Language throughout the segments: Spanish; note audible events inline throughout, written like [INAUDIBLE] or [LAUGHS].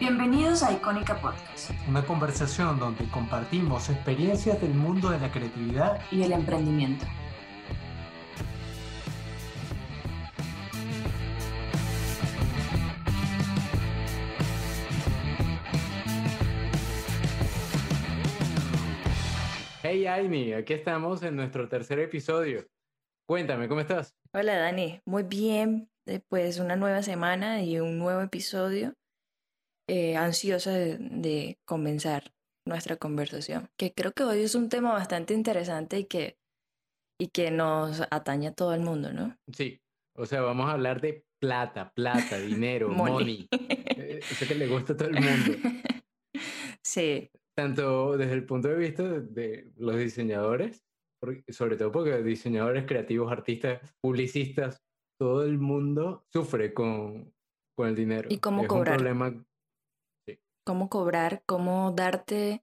Bienvenidos a Icónica Podcast. Una conversación donde compartimos experiencias del mundo de la creatividad y el emprendimiento. Hey Aini, aquí estamos en nuestro tercer episodio. Cuéntame, ¿cómo estás? Hola Dani, muy bien. Después una nueva semana y un nuevo episodio. Eh, ansiosa de, comenzar nuestra conversación, que creo que hoy es un tema bastante interesante y que, y que nos atañe a todo el mundo, ¿no? Sí, o sea, vamos a hablar de plata, plata, [LAUGHS] dinero, money. Eh, eso que le gusta a todo el mundo. [LAUGHS] Sí. Tanto desde el punto de vista de, los diseñadores, sobre todo porque diseñadores creativos, artistas, publicistas, todo el mundo sufre con, con el dinero. ¿Y cómo es cobrar? Un problema cómo cobrar, cómo darte,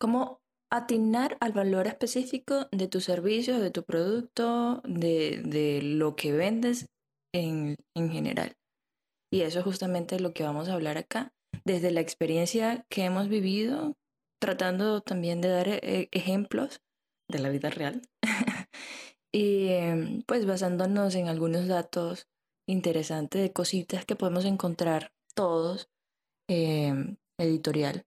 cómo atinar al valor específico de tu servicio, de tu producto, de, lo que vendes en, general. Y eso es justamente lo que vamos a hablar acá, desde la experiencia que hemos vivido, tratando también de dar eh, ejemplos de la vida real. [LAUGHS] y em, pues basándonos en algunos datos interesantes de cositas que podemos encontrar todos em, editorial,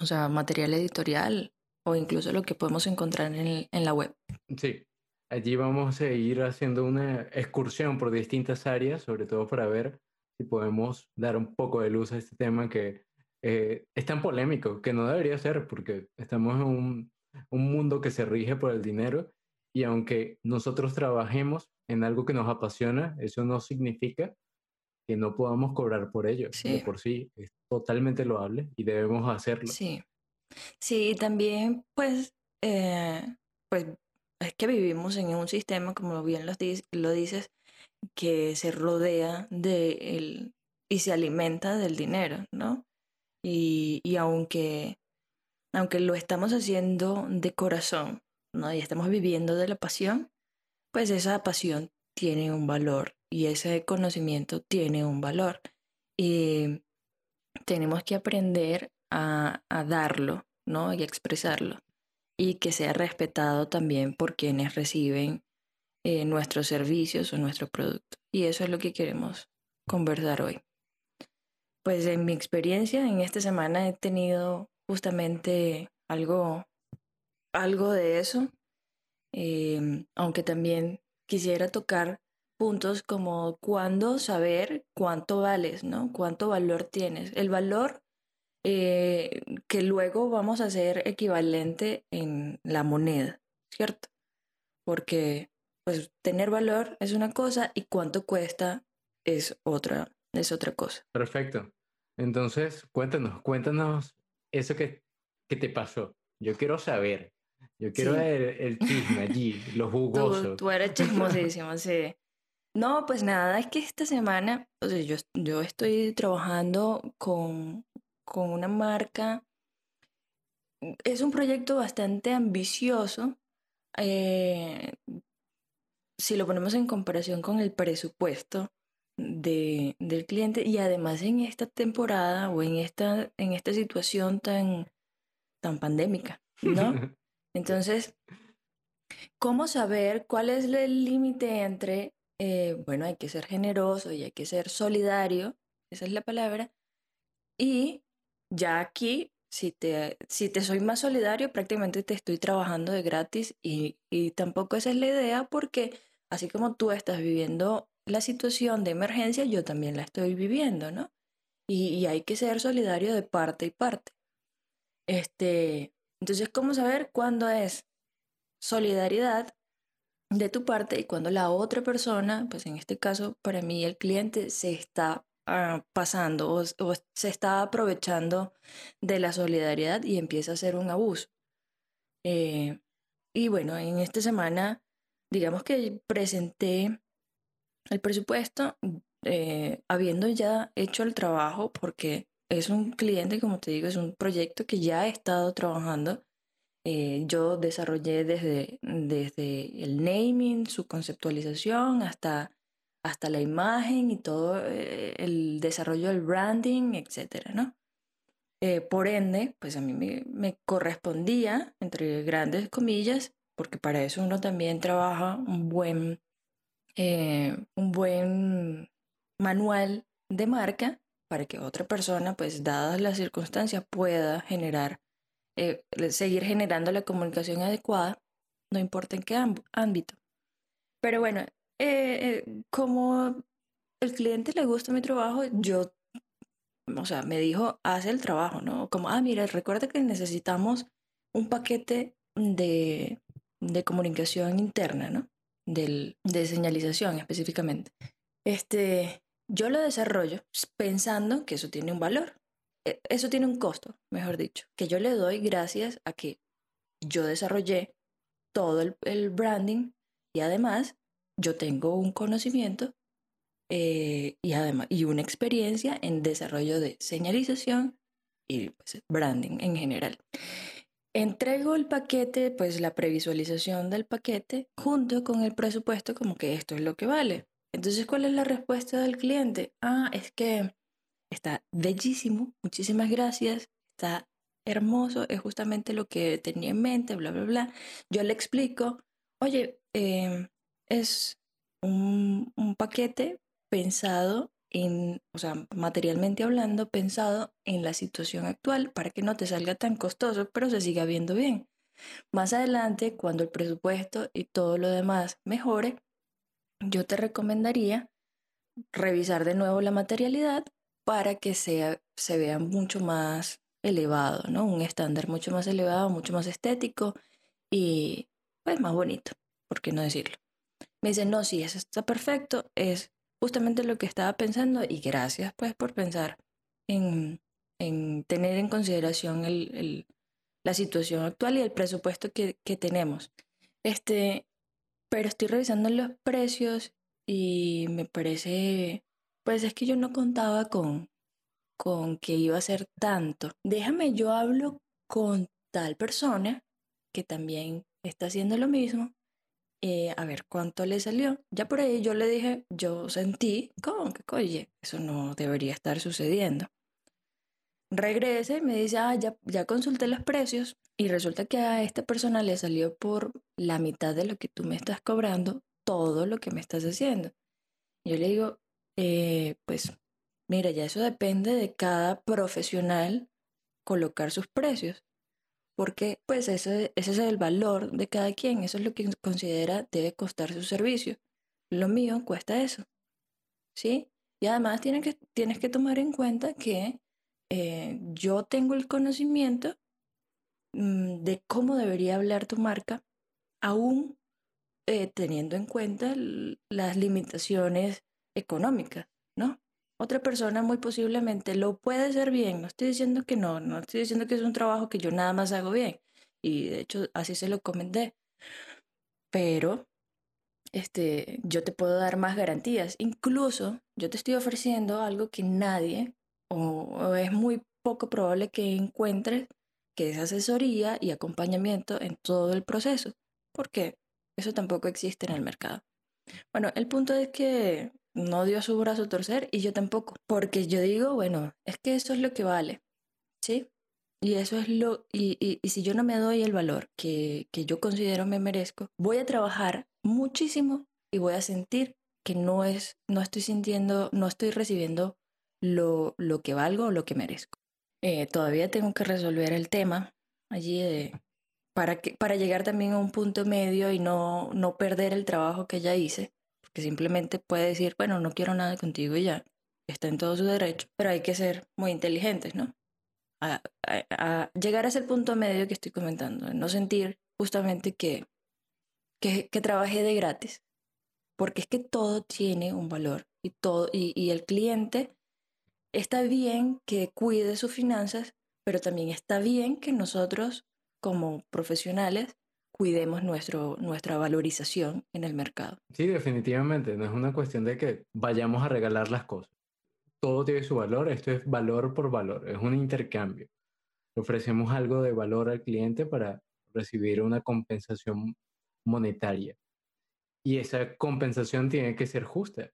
o sea, material editorial o incluso lo que podemos encontrar en, en la web. Sí, allí vamos a ir haciendo una excursión por distintas áreas, sobre todo para ver si podemos dar un poco de luz a este tema que eh, es tan polémico, que no debería ser, porque estamos en un, un mundo que se rige por el dinero y aunque nosotros trabajemos en algo que nos apasiona, eso no significa que no podamos cobrar por ello. Sí. por sí totalmente loable y debemos hacerlo. Sí. Sí, también, pues, eh, pues es que vivimos en un sistema, como bien lo, lo dices, que se rodea de y se alimenta del dinero, ¿no? Y, y aunque, aunque lo estamos haciendo de corazón, ¿no? Y estamos viviendo de la pasión, pues esa pasión tiene un valor y ese conocimiento tiene un valor. Y tenemos que aprender a, darlo, ¿no? Y expresarlo. Y que sea respetado también por quienes reciben eh, nuestros servicios o nuestro producto. Y eso es lo que queremos conversar hoy. Pues en mi experiencia en esta semana he tenido justamente algo, algo de eso, em, aunque también quisiera tocar puntos como cuándo saber cuánto vales, ¿no? Cuánto valor tienes. El valor eh, que luego vamos a hacer equivalente en la moneda, ¿cierto? Porque pues tener valor es una cosa y cuánto cuesta es otra, es otra cosa. Perfecto. Entonces, cuéntanos, cuéntanos eso que, que te pasó. Yo quiero saber. Yo quiero ver el chisme allí, lo [LAUGHS] jugoso. Tú, tú eres chismosísimo, sí. No, pues nada, es que esta semana, o sea, yo, yo estoy trabajando con, con una marca. Es un proyecto bastante ambicioso. Eh, si lo ponemos en comparación con el presupuesto de, del cliente y además en esta temporada o en esta, en esta situación tan, tan pandémica, ¿no? [LAUGHS] Entonces, ¿cómo saber cuál es el límite entre eh, bueno, hay que ser generoso y hay que ser solidario, esa es la palabra. Y ya aquí, si te, si te soy más solidario, prácticamente te estoy trabajando de gratis y, y tampoco esa es la idea porque así como tú estás viviendo la situación de emergencia, yo también la estoy viviendo, ¿no? Y, y hay que ser solidario de parte y parte. Este, entonces, ¿cómo saber cuándo es solidaridad de tu parte y cuando la otra persona, pues en este caso para mí el cliente se está ah, pasando o, se está aprovechando de la solidaridad y empieza a hacer un abuso. Eh, y bueno, en esta semana, digamos que presenté el presupuesto eh, habiendo ya hecho el trabajo porque es un cliente, como te digo, es un proyecto que ya he estado trabajando eh, yo desarrollé desde, desde el naming, su conceptualización, hasta, hasta la imagen y todo eh, el desarrollo del branding, etcétera, ¿no? Eh, por ende, pues a mí me, correspondía, entre grandes comillas, porque para eso uno también trabaja un buen, un buen manual de marca para que otra persona, pues dadas las circunstancias, pueda generar, eh, seguir generando la comunicación adecuada, no importa en qué ámbito. Pero bueno, como el cliente le gusta mi trabajo, yo o sea, me dijo, haz el trabajo, ¿no? Como, ah, mira, recuerda que necesitamos un paquete de, de comunicación interna, ¿no? Del, de señalización específicamente. Este, yo lo desarrollo pensando que eso tiene un valor. E, eso tiene un costo, mejor dicho, que yo le doy gracias a que yo desarrollé todo el, branding y además yo tengo un conocimiento eh, y además y una experiencia en desarrollo de señalización y pues, branding en general. Entrego el paquete, pues la previsualización del paquete junto con el presupuesto como que esto es lo que vale. Entonces, ¿cuál es la respuesta del cliente? Ah, es que está bellísimo, muchísimas gracias, está hermoso, es justamente lo que tenía en mente, bla, bla, bla. Yo le explico, oye, em, es un, un, paquete pensado en, o sea, materialmente hablando, pensado en la situación actual para que no te salga tan costoso, pero se siga viendo bien. Más adelante, cuando el presupuesto y todo lo demás mejore, yo te recomendaría revisar de nuevo la materialidad para que sea, se vea mucho más elevado, ¿no? Un estándar mucho más elevado, mucho más estético y pues más bonito, ¿por qué no decirlo? Me dicen, no, sí, eso está perfecto, es justamente lo que estaba pensando y gracias pues por pensar en, tener en consideración la situación actual y el presupuesto que, tenemos. Este, pero estoy revisando los precios y me parece, pues es que yo no contaba con, con que iba a ser tanto. Déjame, yo hablo con tal persona que también está haciendo lo mismo eh, a ver cuánto le salió. Ya por ahí yo le dije, yo sentí como que, oye, eso no debería estar sucediendo. Regrese y me dice, ah, ya, ya consulté los precios y resulta que a esta persona le salió por la mitad de lo que tú me estás cobrando todo lo que me estás haciendo. Yo le digo, eh, pues mira, ya eso depende de cada profesional colocar sus precios porque pues ese, ese es el valor de cada quien, eso es lo que considera debe costar su servicio. Lo mío cuesta eso, ¿sí? Y además tienes que, tienes que tomar en cuenta que eh, yo tengo el conocimiento mm, de cómo debería hablar tu marca, aún eh, teniendo en cuenta las limitaciones económicas, ¿no? otra persona muy posiblemente lo puede hacer bien. No estoy diciendo que no, no estoy diciendo que es un trabajo que yo nada más hago bien. Y de hecho así se lo comenté. Pero este, yo te puedo dar más garantías. Incluso yo te estoy ofreciendo algo que nadie o, es muy poco probable que encuentres, que es asesoría y acompañamiento en todo el proceso. Porque eso tampoco existe en el mercado. Bueno, el punto es que no dio su brazo a torcer y yo tampoco, porque yo digo, bueno, es que eso es lo que vale, ¿sí? Y eso es lo, y, y, si yo no me doy el valor que, que yo considero me merezco, voy a trabajar muchísimo y voy a sentir que no es, no estoy sintiendo, no estoy recibiendo lo, lo que valgo o lo que merezco. Eh, todavía tengo que resolver el tema allí para, que, para llegar también a un punto medio y no, no perder el trabajo que ya hice que simplemente puede decir, bueno, no quiero nada contigo y ya, está en todo su derecho, pero hay que ser muy inteligentes, ¿no? A, llegar a ese punto medio que estoy comentando, no sentir justamente que, que, que de gratis, porque es que todo tiene un valor y, todo, y, y el cliente está bien que cuide sus finanzas, pero también está bien que nosotros como profesionales cuidemos nuestro, nuestra valorización en el mercado. Sí, definitivamente. No es una cuestión de que vayamos a regalar las cosas. Todo tiene su valor. Esto es valor por valor. Es un intercambio. Ofrecemos algo de valor al cliente para recibir una compensación monetaria. Y esa compensación tiene que ser justa.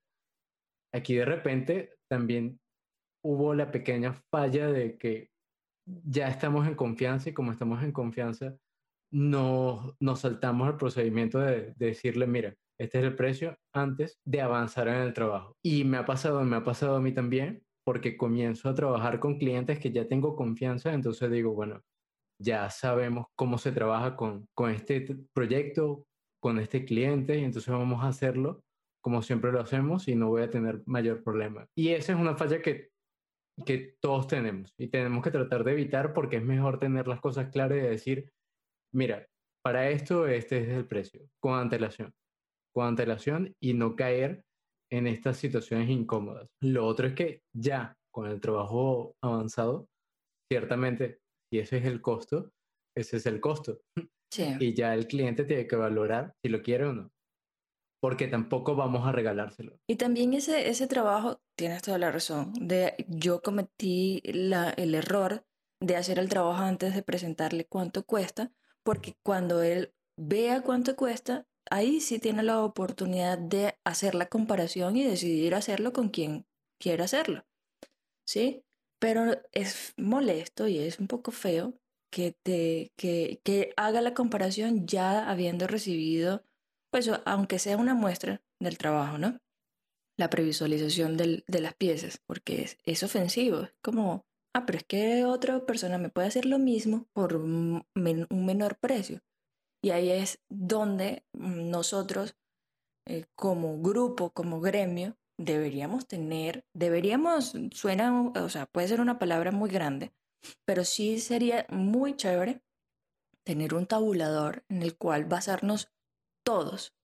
aquí de repente también hubo la pequeña falla de que ya estamos en confianza y como estamos en confianza, no, nos saltamos el procedimiento de, decirle, mira, este es el precio antes de avanzar en el trabajo. Y me ha pasado, me ha pasado a mí también, porque comienzo a trabajar con clientes que ya tengo confianza, entonces digo, bueno, ya sabemos cómo se trabaja con, con este proyecto, con este cliente, y entonces vamos a hacerlo como siempre lo hacemos y no voy a tener mayor problema. Y esa es una falla que, que todos tenemos y tenemos que tratar de evitar porque es mejor tener las cosas claras y decir, mira, para esto este es el precio, con antelación, con antelación y no caer en estas situaciones incómodas. Lo otro es que ya con el trabajo avanzado, ciertamente, si ese es el costo, ese es el costo. [LAUGHS] Y ya el cliente tiene que valorar si lo quiere o no porque tampoco vamos a regalárselo. Y también ese, ese trabajo, tienes toda la razón, de yo cometí la, el error de hacer el trabajo antes de presentarle cuánto cuesta, porque cuando él vea cuánto cuesta, ahí sí tiene la oportunidad de hacer la comparación y decidir hacerlo con quien quiera hacerlo. ¿Sí? Pero es molesto y es un poco feo que, te, que, que haga la comparación ya habiendo recibido pues aunque sea una muestra del trabajo, ¿no? La previsualización del, de las piezas, porque es, es ofensivo, es como, ah, pero es que otra persona me puede hacer lo mismo por un, menor precio. Y ahí es donde nosotros, eh, como grupo, como gremio, deberíamos tener, deberíamos, suena, o sea, puede ser una palabra muy grande, pero sí sería muy chévere tener un tabulador en el cual basarnos todos,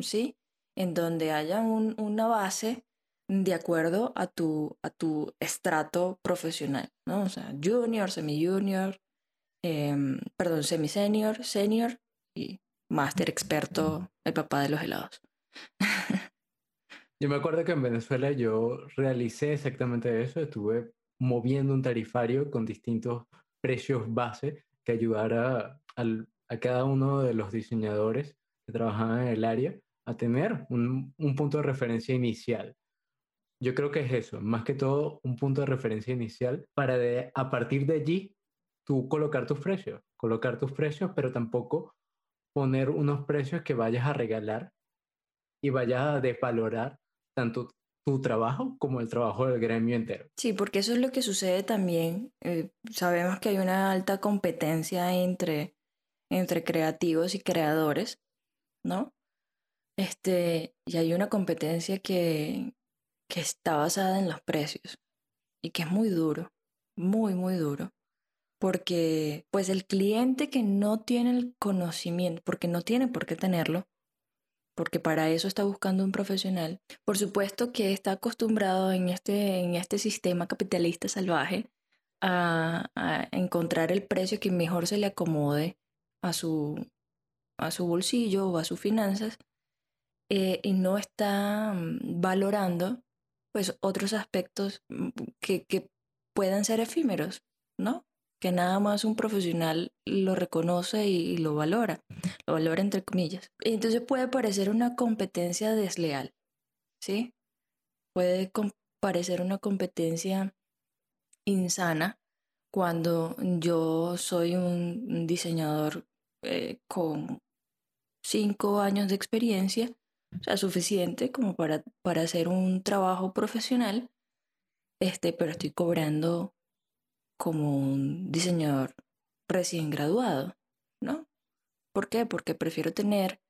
¿sí? En donde haya una base de acuerdo a tu, a tu estrato profesional, ¿no? O sea, junior, semi-junior, em, perdón, semi-senior, senior y máster experto, el papá de los helados. [LAUGHS] yo me acuerdo que en Venezuela yo realicé exactamente eso, estuve moviendo un tarifario con distintos precios base que ayudara a cada uno de los diseñadores que trabajaban en el área a tener un, punto de referencia inicial. Yo creo que es eso, más que todo un punto de referencia inicial para de, a partir de allí tú colocar tus precios, colocar tus precios, pero tampoco poner unos precios que vayas a regalar y vayas a desvalorar tanto tu trabajo como el trabajo del gremio entero. Sí, porque eso es lo que sucede también. Eh, sabemos que hay una alta competencia entre, entre creativos y creadores ¿no? Este, y hay una competencia que, que está basada en los precios y que es muy duro, muy, muy duro. Porque pues el cliente que no tiene el conocimiento, porque no tiene por qué tenerlo, porque para eso está buscando un profesional, por supuesto que está acostumbrado en este, en este sistema capitalista salvaje a, encontrar el precio que mejor se le acomode a su, a su bolsillo o a sus finanzas eh, y no está mm, valorando pues otros aspectos mm, que, que puedan ser efímeros, ¿no? Que nada más un profesional lo reconoce y, lo valora, lo valora entre comillas. Entonces puede parecer una competencia desleal, ¿sí? Puede parecer una competencia insana cuando yo soy un diseñador eh, con cinco años de experiencia, o sea, suficiente como para, para hacer un trabajo profesional, este, pero estoy cobrando como un diseñador recién graduado, ¿no? ¿Por qué? Porque prefiero tener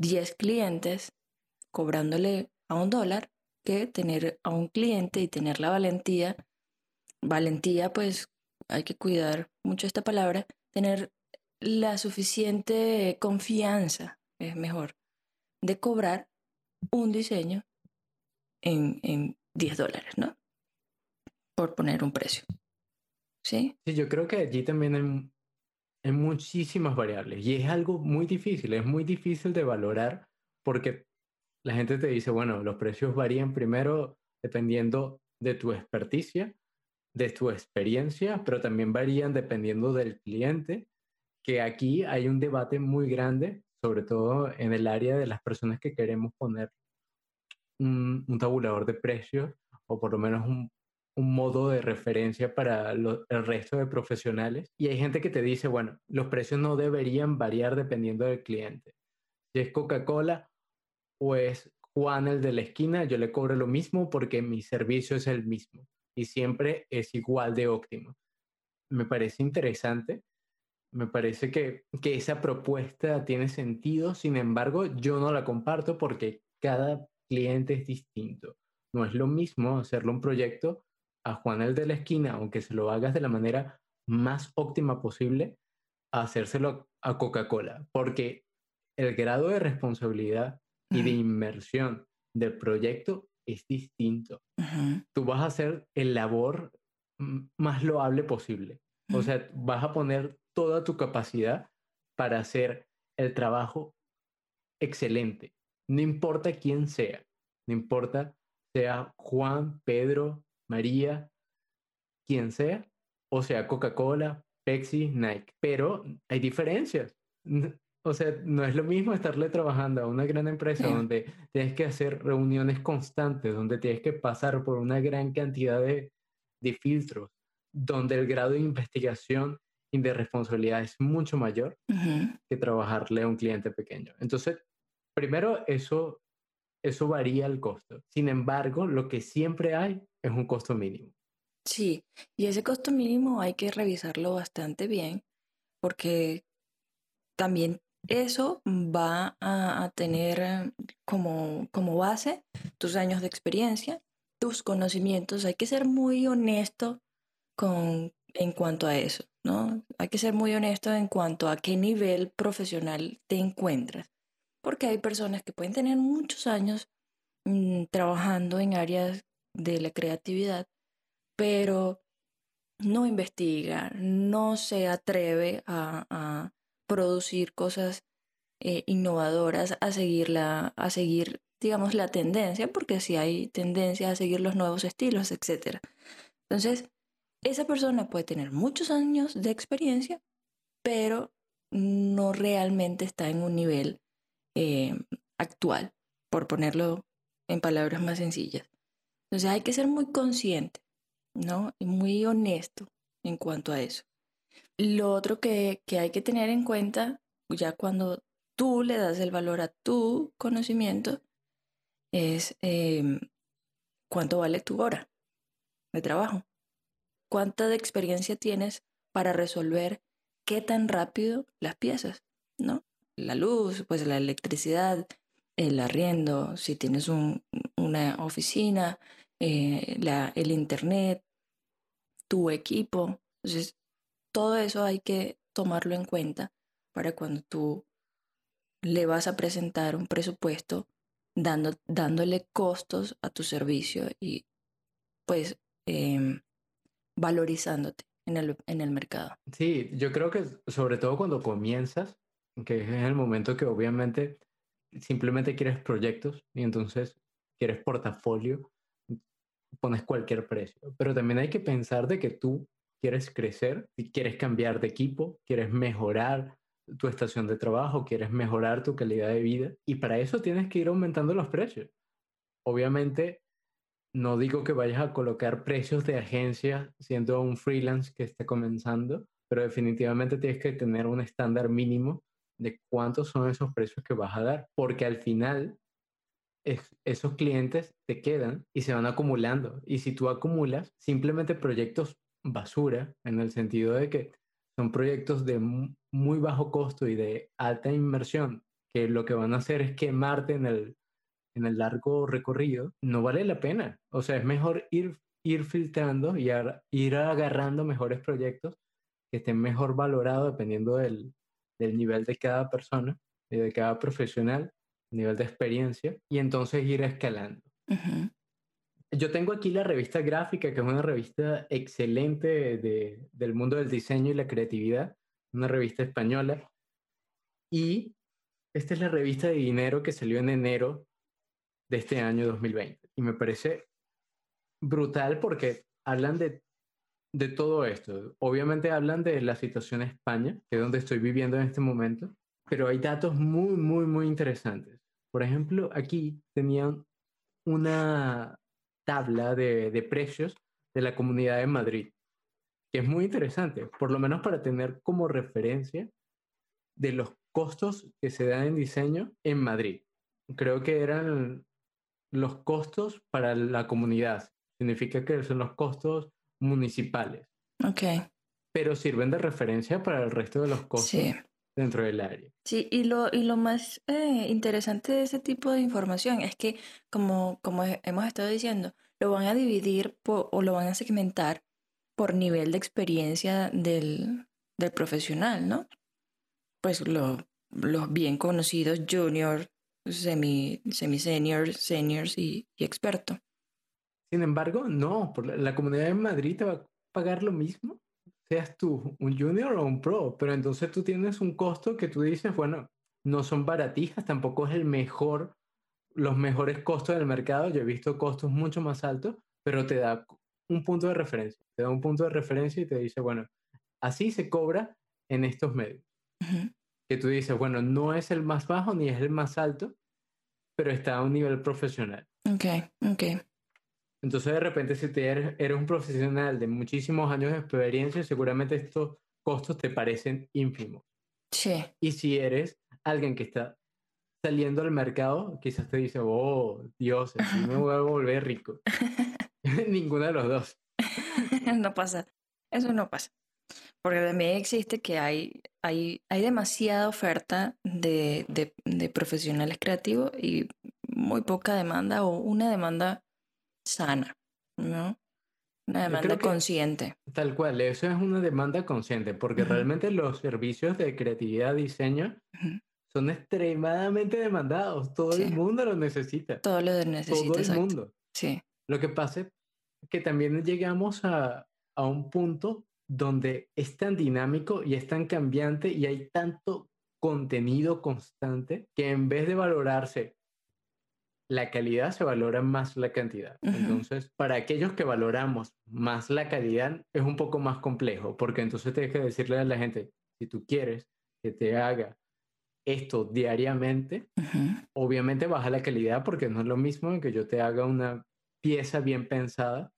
10 clientes cobrándole a un dólar que tener a un cliente y tener la valentía. Valentía, pues hay que cuidar mucho esta palabra, tener la suficiente confianza, es mejor, de cobrar un diseño en, en 10 dólares, ¿no? Por poner un precio. ¿Sí? Yo creo que allí también hay, hay muchísimas variables y es algo muy difícil, es muy difícil de valorar porque la gente te dice, bueno, los precios varían primero dependiendo de tu experticia, de tu experiencia, pero también varían dependiendo del cliente que aquí hay un debate muy grande, sobre todo en el área de las personas que queremos poner un, tabulador de precios o por lo menos un, modo de referencia para el resto de profesionales. Y hay gente que te dice, bueno, los precios no deberían variar dependiendo del cliente. Si es Coca-Cola o es Juan el de la esquina, yo le cobro lo mismo porque mi servicio es el mismo y siempre es igual de óptimo. Me parece interesante, me parece que, que esa propuesta tiene sentido, sin embargo, yo no la comparto porque cada cliente es distinto. No es lo mismo hacerle un proyecto a Juan el de la esquina, aunque se lo hagas de la manera más óptima posible, a hacérselo a Coca-Cola, porque el grado de responsabilidad y de inmersión del proyecto es distinto. Tú vas a hacer el labor más loable posible. O sea, vas a poner toda tu capacidad para hacer el trabajo excelente. No importa quién sea, no importa sea Juan, Pedro, María, quien sea, o sea Coca-Cola, Pepsi, Nike. Pero hay diferencias. O sea, no es lo mismo estarle trabajando a una gran empresa donde tienes que hacer reuniones constantes, donde tienes que pasar por una gran cantidad de, filtros, donde el grado de investigación y de responsabilidad es mucho mayor que trabajarle a un cliente pequeño. Entonces, primero, eso, eso varía el costo. Sin embargo, lo que siempre hay es un costo mínimo. Sí, y ese costo mínimo hay que revisarlo bastante bien porque también eso va a, tener como, como base tus años de experiencia, tus conocimientos. Hay que ser muy honesto con, en cuanto a eso, ¿no? Hay que ser muy honesto en cuanto a qué nivel profesional te encuentras. Porque hay personas que pueden tener muchos años mm, trabajando en áreas de la creatividad, pero no investiga, no se atreve a producir cosas eh, innovadoras a seguir, la, a seguir, digamos, la tendencia, porque si hay tendencia a seguir los nuevos estilos, etc. Entonces, esa persona puede tener muchos años de experiencia, pero no realmente está en un nivel eh, actual, por ponerlo en palabras más sencillas. Entonces hay que ser muy consciente, ¿no? Y muy honesto en cuanto a eso. Lo otro que, hay que tener en cuenta, ya cuando tú le das el valor a tu conocimiento, es em, cuánto vale tu hora de trabajo. ¿Cuánta de experiencia tienes para resolver qué tan rápido las piezas, ¿no? La luz, pues la electricidad, el arriendo, si tienes una oficina, eh, el internet, tu equipo. Entonces, todo eso hay que tomarlo en cuenta para cuando tú le vas a presentar un presupuesto dando, dándole costos a tu servicio y pues em, valorizándote en el, en el mercado. Sí, yo creo que sobre todo cuando comienzas, que es el momento que obviamente simplemente quieres proyectos y entonces quieres portafolio, pones cualquier precio. Pero también hay que pensar de que tú quieres crecer, quieres cambiar de equipo, quieres mejorar tu estación de trabajo, quieres mejorar tu calidad de vida y para eso tienes que ir aumentando los precios. Obviamente, no digo que vayas a colocar precios de agencia siendo un freelance que esté comenzando, pero definitivamente tienes que tener un estándar mínimo de cuántos son esos precios que vas a dar, porque al final esos clientes te quedan y se van acumulando. Y si tú acumulas simplemente proyectos basura, en el sentido de que son proyectos de muy bajo costo y de alta inversión, que lo que van a hacer es quemarte en el, en el largo recorrido, no vale la pena. O sea, es mejor ir, ir filtrando y ir agarrando mejores proyectos que estén mejor valorados dependiendo del, del nivel de cada persona y de cada profesional, nivel de experiencia, y entonces ir escalando. Yo tengo aquí la revista gráfica, que es una revista excelente de, del mundo del diseño y la creatividad, una revista española. Y esta es la revista de dinero que salió en enero de este año 2020. Y me parece brutal porque hablan de, de todo esto. Obviamente hablan de la situación en España, que es donde estoy viviendo en este momento, pero hay datos muy, muy, muy interesantes. Por ejemplo, aquí tenían una tabla de, de precios de la Comunidad de Madrid, que es muy interesante, por lo menos para tener como referencia de los costos que se dan en diseño en Madrid. Creo que eran los costos para la comunidad. Significa que son los costos municipales. Ok. Pero sirven de referencia para el resto de los costos Sí. dentro del área. Sí, y lo, y lo más eh, interesante de ese tipo de información es que, como, como he- hemos estado diciendo, lo van a dividir o lo van a segmentar por nivel de experiencia del, del profesional, ¿no? Pues lo- los bien conocidos junior, semi, semi-senior, seniors y, y experto. Sin embargo, no, por la, la comunidad de Madrid te va a pagar lo mismo, seas tú un junior o un pro, pero entonces tú tienes un costo que tú dices, bueno, no son baratijas, tampoco es el mejor, los mejores costos del mercado, yo he visto costos mucho más altos, pero te da un punto de referencia, te da un punto de referencia y te dice, bueno, así se cobra en estos medios. Ujú. que tú dices, bueno, no es el más bajo ni es el más alto, pero está a un nivel profesional. Ok, ok. Entonces, de repente, si te eres, eres un profesional de muchísimos años de experiencia, seguramente estos costos te parecen ínfimos. Sí, Y si eres alguien que está saliendo al mercado, quizás te dice, oh, Dios, así me voy a volver rico. [LAUGHS] [LAUGHS] Ninguno de los dos. [LAUGHS] no pasa. Eso no pasa. Porque también existe que hay, hay, hay demasiada oferta de, de, de profesionales creativos y muy poca demanda o una demanda sana, ¿no? Una demanda consciente. Tal cual, eso es una demanda consciente, porque realmente los servicios de creatividad, diseño, son extremadamente demandados. Todo el mundo lo necesita. Todo lo Todo necesita, el exacto. mundo. Sí, Lo que pasa es que también llegamos a, a un punto donde es tan dinámico y es tan cambiante y hay tanto contenido constante que en vez de valorarse la calidad, se valora más la cantidad. Entonces, para aquellos que valoramos más la calidad, es un poco más complejo, porque entonces tienes que decirle a la gente, si tú quieres que te haga esto diariamente, obviamente baja la calidad porque no es lo mismo que yo te haga una pieza bien pensada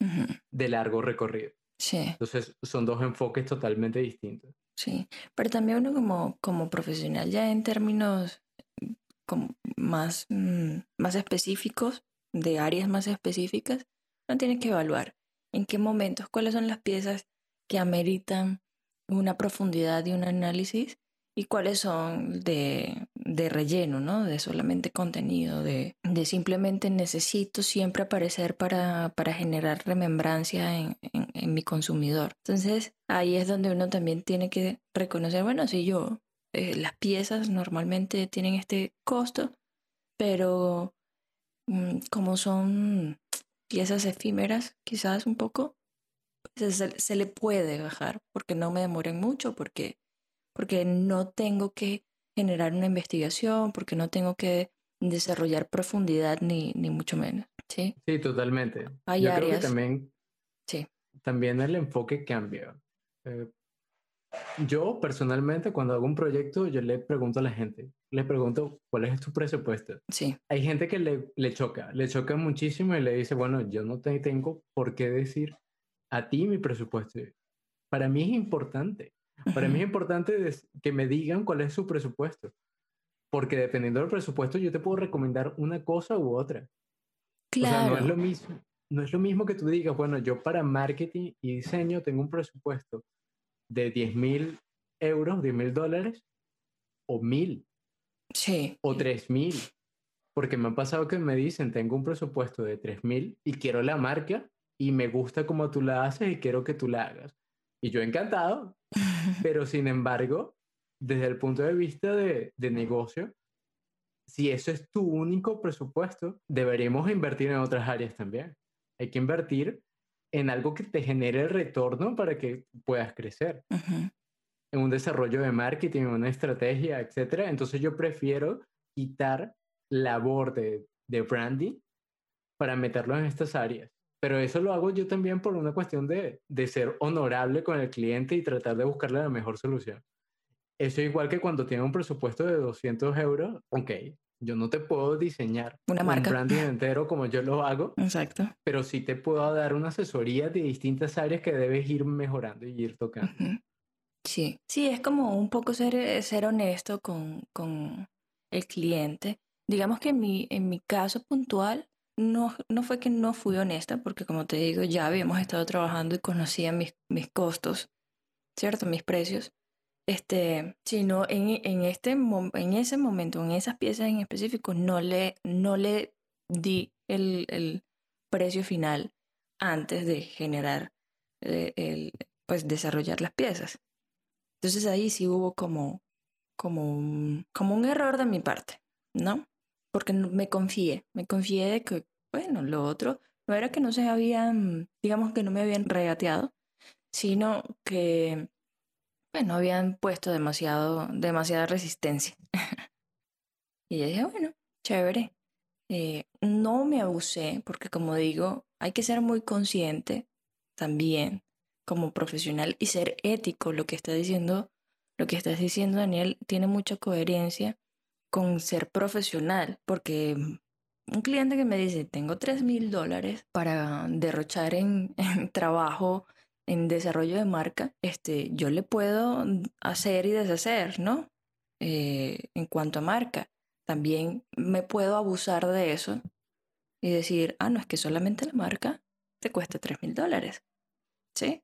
de largo recorrido. Sí. Entonces son dos enfoques totalmente distintos. Sí, pero también uno como, como profesional ya en términos mm, como más, mm, más específicos, de áreas más específicas, uno tiene que evaluar en qué momentos, cuáles son las piezas que ameritan una profundidad y un análisis y cuáles son de, de relleno, ¿no? De solamente contenido, de, de simplemente necesito siempre aparecer para, para generar remembrancia en, en- mi consumidor. Entonces, ahí es donde uno también tiene que reconocer, bueno, si yo, eh, las piezas normalmente tienen este costo, pero mm, como son piezas efímeras, quizás un poco, pues se, se le puede bajar porque no me demoren mucho, porque, porque no tengo que generar una investigación, porque no tengo que desarrollar profundidad ni, ni mucho menos. ¿sí? Sí, totalmente. Hay Yo creo áreas- que también, Sí. también el enfoque cambia. Eh, yo personalmente cuando hago un proyecto, yo le pregunto a la gente, le pregunto, ¿cuál es tu presupuesto? Sí, Hay gente que le, le choca, le choca muchísimo y le dice, bueno, yo no te tengo por qué decir a ti mi presupuesto. Para mí es importante. Para mí es importante que me digan cuál es su presupuesto. Porque dependiendo del presupuesto, yo te puedo recomendar una cosa u otra. claro. O sea, no es lo mismo. No es lo mismo que tú digas, bueno, yo para marketing y diseño tengo un presupuesto de 10 mil euros, 10 mil dólares, o mil, Sí, o 3 mil. Porque me ha pasado que me dicen, tengo un presupuesto de 3 mil y quiero la marca y me gusta como tú la haces y quiero que tú la hagas. Y yo encantado, [LAUGHS] pero sin embargo, desde el punto de vista de, de negocio, si eso es tu único presupuesto, deberíamos invertir en otras áreas también. Hay que invertir en algo que te genere el retorno para que puedas crecer, en un desarrollo de marketing, una estrategia, etc. Entonces yo prefiero quitar labor de, de branding para meterlo en estas áreas. Pero eso lo hago yo también por una cuestión de, de ser honorable con el cliente y tratar de buscarle la mejor solución. Eso igual que cuando tiene un presupuesto de 200 euros, ok, yo no te puedo diseñar Una marca. un branding entero como yo lo hago, Exacto. pero sí te puedo dar una asesoría de distintas áreas que debes ir mejorando y ir tocando. Sí, sí, es como un poco ser, ser honesto con, con el cliente. Digamos que en mi, en mi caso puntual no, no fue que no fui honesta, porque como te digo, ya habíamos estado trabajando y conocía mis, mis costos, ¿cierto? Mis precios. Este, sino en, en, este, en ese momento, en esas piezas en específico, no le, no le di el, el precio final antes de generar, eh, el, pues desarrollar las piezas. Entonces ahí sí hubo como, como, un, como un error de mi parte, ¿no? Porque me confié, me confié de que, bueno, lo otro no era que no se habían, digamos que no me habían regateado, sino que, bueno, habían puesto demasiado, demasiada resistencia. [LAUGHS] y yo dije, bueno, chévere. Eh, no me abusé, porque como digo, hay que ser muy consciente también como profesional y ser ético. Lo que está diciendo, lo que estás diciendo, Daniel, tiene mucha coherencia con ser profesional, porque un cliente que me dice, tengo 3 mil dólares para derrochar [LAUGHS] en, trabajo, en desarrollo de marca, este, yo le puedo hacer y deshacer, ¿no? Eh, en cuanto a marca, también me puedo abusar de eso y decir, ah, no, es que solamente la marca te cuesta 3 mil dólares, ¿sí?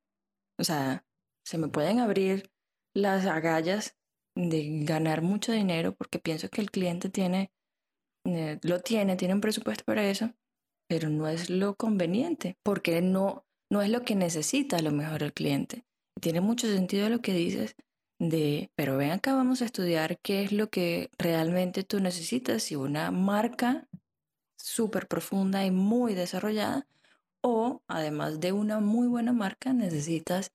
O sea, se me pueden abrir las agallas de ganar mucho dinero porque pienso que el cliente tiene, eh, lo tiene, tiene un presupuesto para eso, pero no es lo conveniente porque no, no es lo que necesita a lo mejor el cliente. Tiene mucho sentido lo que dices de, pero ven acá, vamos a estudiar qué es lo que realmente tú necesitas, si una marca súper profunda y muy desarrollada o además de una muy buena marca necesitas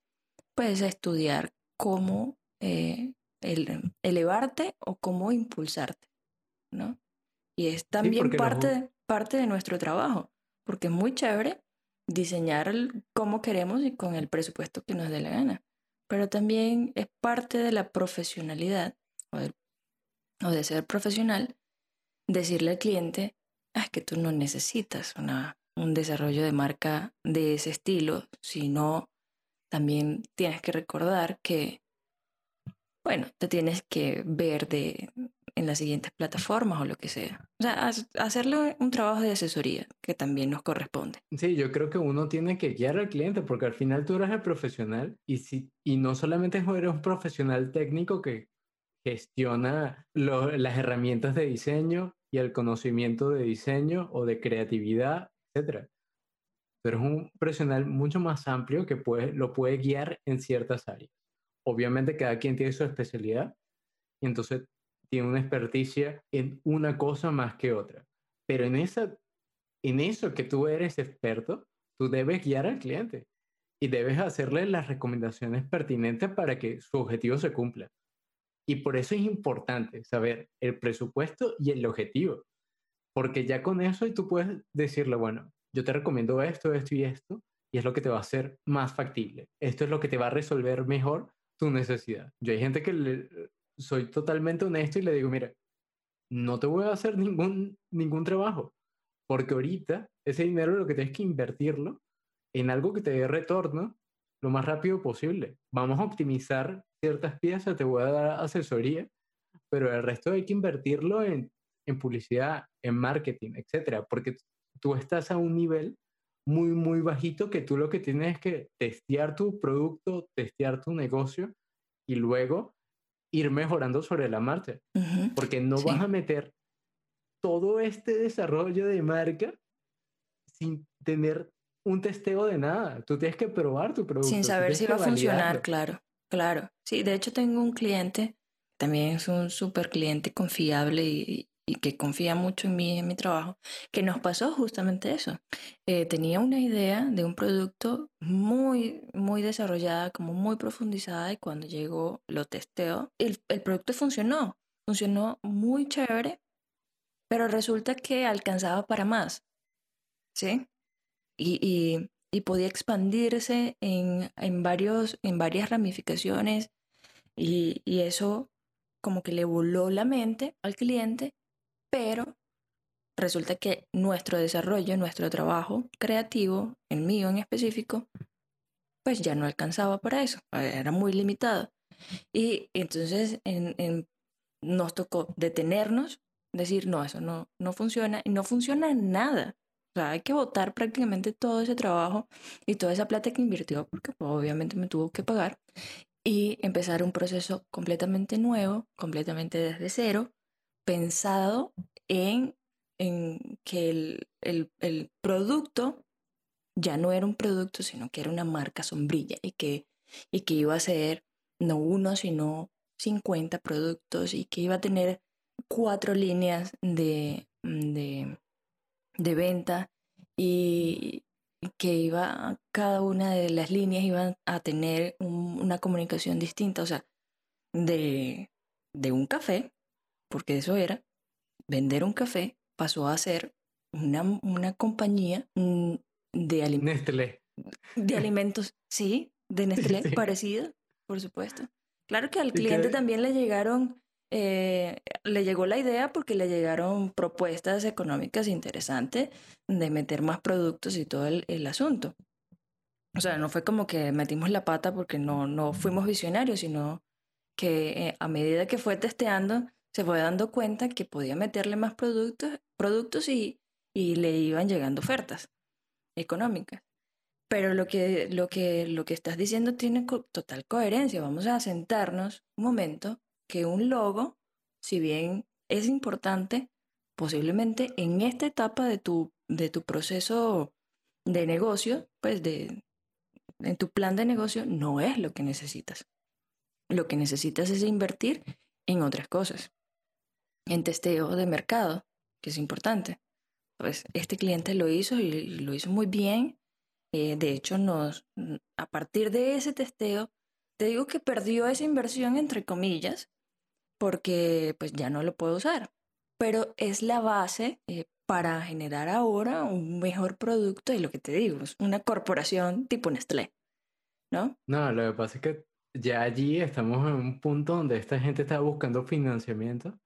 pues estudiar cómo eh, el, elevarte o cómo impulsarte, ¿no? Y es también parte, de, parte de nuestro trabajo, porque es muy chévere diseñar el- cómo queremos y con el presupuesto que nos dé la gana, pero también es parte de la profesionalidad o de, o de ser profesional decirle al cliente, "Ah, es que tú no necesitas una, un desarrollo de marca de ese estilo, sino también tienes que recordar que, bueno, te tienes que ver de, en las siguientes plataformas o lo que sea. O sea, hacerle un trabajo de asesoría que también nos corresponde. Sí, yo creo que uno tiene que guiar al cliente porque al final tú eres el profesional y, si, y no solamente eres un profesional técnico que gestiona las herramientas de diseño y el conocimiento de diseño o de creatividad, etc. Tú eres un profesional mucho más amplio que puede, lo puede guiar en ciertas áreas. Obviamente cada quien tiene su especialidad y entonces tiene una experticia en una cosa más que otra. Pero en, esa, en eso que tú eres experto, tú debes guiar al cliente y debes hacerle las recomendaciones pertinentes para que su objetivo se cumpla. Y por eso es importante saber el presupuesto y el objetivo, porque ya con eso tú puedes decirle, bueno, yo te recomiendo esto, esto y esto, y es lo que te va a hacer más factible. Esto es lo que te va a resolver mejor tu necesidad. Yo hay gente que le, soy totalmente honesto y le digo, mira, no te voy a hacer ningún, ningún trabajo, porque ahorita ese dinero lo que tienes que invertirlo en algo que te dé retorno lo más rápido posible. Vamos a optimizar ciertas piezas, te voy a dar asesoría, pero el resto hay que invertirlo en, en publicidad, en marketing, etcétera, porque tú estás a un nivel muy, muy bajito que tú lo que tienes es que testear tu producto, testear tu negocio y luego ir mejorando sobre la marcha, porque no Sí. vas a meter todo este desarrollo de marca sin tener un testeo de nada. Tú tienes que probar tu producto. Sin saber si va a funcionar, claro, claro. Sí, de hecho tengo un cliente, también es un súper cliente confiable y, y que confía mucho en mí en mi trabajo, que nos pasó justamente eso. Eh, tenía una idea de un producto muy, muy desarrollada, como muy profundizada, y cuando llegó lo testeó, el, el producto funcionó, funcionó muy chévere, pero resulta que alcanzaba para más, ¿sí? y, y- y podía expandirse en, en, varios, en varias ramificaciones y, y eso como que le voló la mente al cliente pero resulta que nuestro desarrollo, nuestro trabajo creativo, el mío en específico, pues ya no alcanzaba para eso, era muy limitado. Y entonces en, nos tocó detenernos, decir, no, eso no, no funciona, y no funciona nada. O sea, hay que votar prácticamente todo ese trabajo y toda esa plata que invirtió, porque obviamente me tuvo que pagar, y empezar un proceso completamente nuevo, completamente desde cero, pensado en, en que el, el, el producto ya no era un producto, sino que era una marca sombrilla y que, y que iba a ser no uno, sino 50 productos y que iba a tener cuatro líneas de, de, de venta y que iba, cada una de las líneas iba a tener una comunicación distinta, o sea, de, de un café, porque eso era, vender un café pasó a ser una, una compañía mm, de alimentos. De alimentos, sí, de [LAUGHS] Nestlé, parecida, por supuesto. Claro que al cliente también le llegaron, eh, le llegó la idea porque le llegaron propuestas económicas interesantes de meter más productos y todo el, asunto. O sea, no fue como que metimos la pata porque no, no fuimos visionarios, sino que eh, a medida que fue testeando, se fue dando cuenta que podía meterle más productos, productos y, y le iban llegando ofertas económicas. Pero lo que, lo que, lo que estás diciendo tiene total coherencia. Vamos a sentarnos un momento que un logo, si bien es importante, posiblemente en esta etapa de tu, de tu proceso de negocio, pues de, en tu plan de negocio, no es lo que necesitas. Lo que necesitas es invertir en otras cosas. En testeo de mercado, que es importante pues este cliente lo hizo y lo hizo muy bien. Eh, de hecho, nos, a partir de ese testeo, te digo que perdió esa inversión, entre comillas, porque pues ya no lo puedo usar. Pero es la base eh, para generar ahora un mejor producto y lo que te digo, es una corporación tipo Nestlé, ¿no? No, lo que pasa es que ya allí estamos en un punto donde esta gente está buscando financiamiento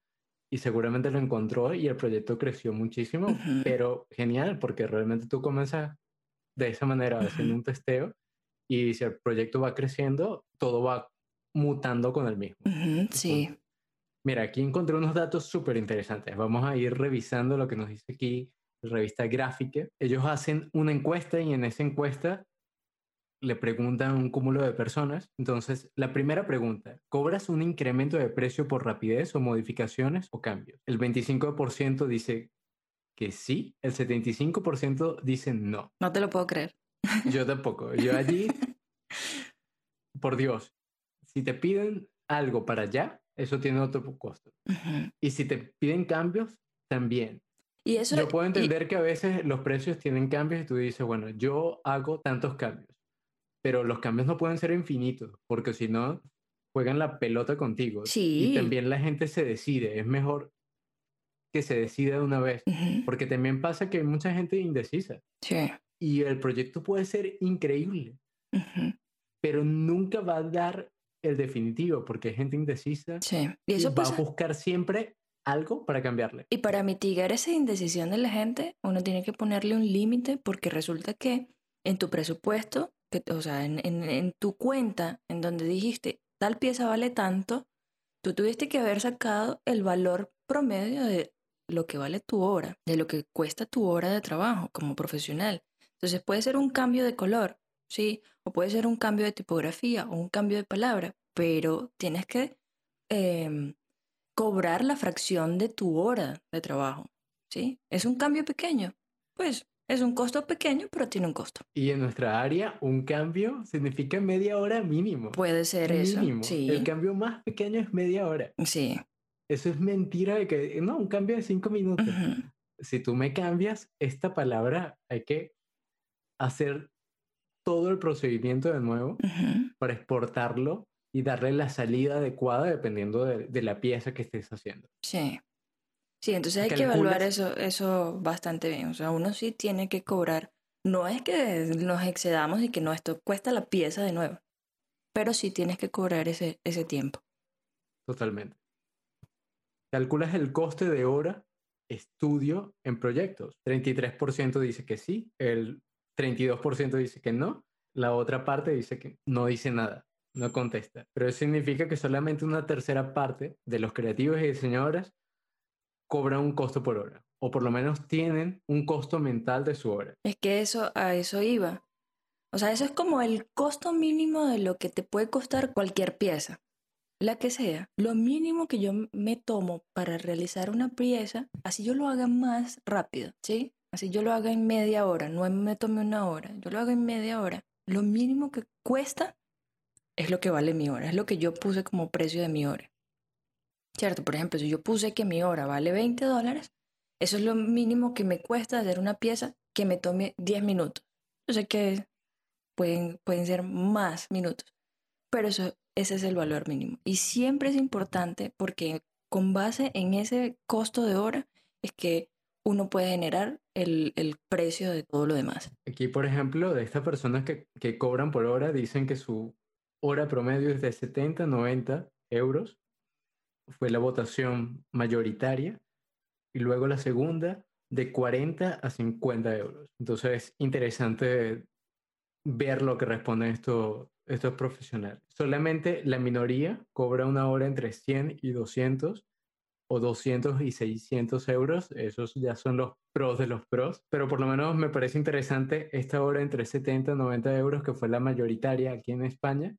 y seguramente lo encontró y el proyecto creció muchísimo, pero genial, porque realmente tú comienzas de esa manera, haciendo un testeo, y si el proyecto va creciendo, todo va mutando con el mismo. sí. Mira, aquí encontré unos datos súper interesantes. Vamos a ir revisando lo que nos dice aquí la revista Gráfica. Ellos hacen una encuesta y en esa encuesta le preguntan a un cúmulo de personas. Entonces, la primera pregunta, ¿cobras un incremento de precio por rapidez o modificaciones o cambios? El 25% dice que sí, el 75% dice no. No te lo puedo creer. Yo tampoco. Yo allí, [LAUGHS] por Dios, si te piden algo para allá, eso tiene otro costo. Y si te piden cambios, también. Y eso, yo puedo entender que a veces los precios tienen cambios y tú dices, bueno, yo hago tantos cambios pero los cambios no pueden ser infinitos, porque si no, juegan la pelota contigo. Sí. Y también la gente se decide, es mejor que se decida de una vez, porque también pasa que hay mucha gente indecisa. Sí. Y el proyecto puede ser increíble, pero nunca va a dar el definitivo, porque hay gente indecisa sí. y, eso va a buscar siempre algo para cambiarle. Y para mitigar esa indecisión de la gente, uno tiene que ponerle un límite, porque resulta que en tu presupuesto o sea, en, tu cuenta, en donde dijiste, tal pieza vale tanto, tú tuviste que haber sacado el valor promedio de lo que vale tu hora, de lo que cuesta tu hora de trabajo como profesional. Entonces puede ser un cambio de color, ¿sí? O puede ser un cambio de tipografía o un cambio de palabra, pero tienes que em, cobrar la fracción de tu hora de trabajo, ¿sí? Es un cambio pequeño, pues es un costo pequeño, pero tiene un costo. Y en nuestra área, un cambio significa media hora mínimo. Puede ser eso. Sí. El cambio más pequeño es media hora. Sí. Eso es mentira de que, no, un cambio de cinco minutos. Si tú me cambias esta palabra, hay que hacer todo el procedimiento de nuevo para exportarlo y darle la salida adecuada dependiendo de, de la pieza que estés haciendo. Sí. Sí, entonces hay que evaluar eso, eso bastante bien. O sea, uno sí tiene que cobrar. No es que nos excedamos y que no, esto cuesta la pieza de nuevo. Pero sí tienes que cobrar ese, ese tiempo. Totalmente. Calculas el coste de hora estudio en proyectos. 33% dice que sí, el 32% dice que no, la otra parte dice que no dice nada, no contesta. Pero eso significa que solamente una tercera parte de los creativos y diseñadores cobran un costo por hora, o por lo menos tienen un costo mental de su hora. Es que eso, a eso iba. O sea, eso es como el costo mínimo de lo que te puede costar cualquier pieza, la que sea. Lo mínimo que yo me tomo para realizar una pieza, así yo lo haga más rápido, ¿sí? Así yo lo haga en media hora, no me tome una hora, yo lo hago en media hora. Lo mínimo que cuesta es lo que vale mi hora, es lo que yo puse como precio de mi hora. ¿Cierto? Por ejemplo, si yo puse que mi hora vale 20 dólares, eso es lo mínimo que me cuesta hacer una pieza que me tome 10 minutos. Yo sé que pueden, pueden ser más minutos, pero eso, ese es el valor mínimo. Y siempre es importante porque con base en ese costo de hora es que uno puede generar el, el precio de todo lo demás. Aquí, por ejemplo, de estas personas que, que cobran por hora, dicen que su hora promedio es de 70, 90 euros. Fue la votación mayoritaria. Y luego la segunda de 40 a 50 euros. Entonces es interesante ver lo que responden estos, estos profesionales. Solamente la minoría cobra una hora entre 100 y 200 o 200 y 600 euros. Esos ya son los pros de los pros. Pero por lo menos me parece interesante esta hora entre 70 y 90 euros, que fue la mayoritaria aquí en España.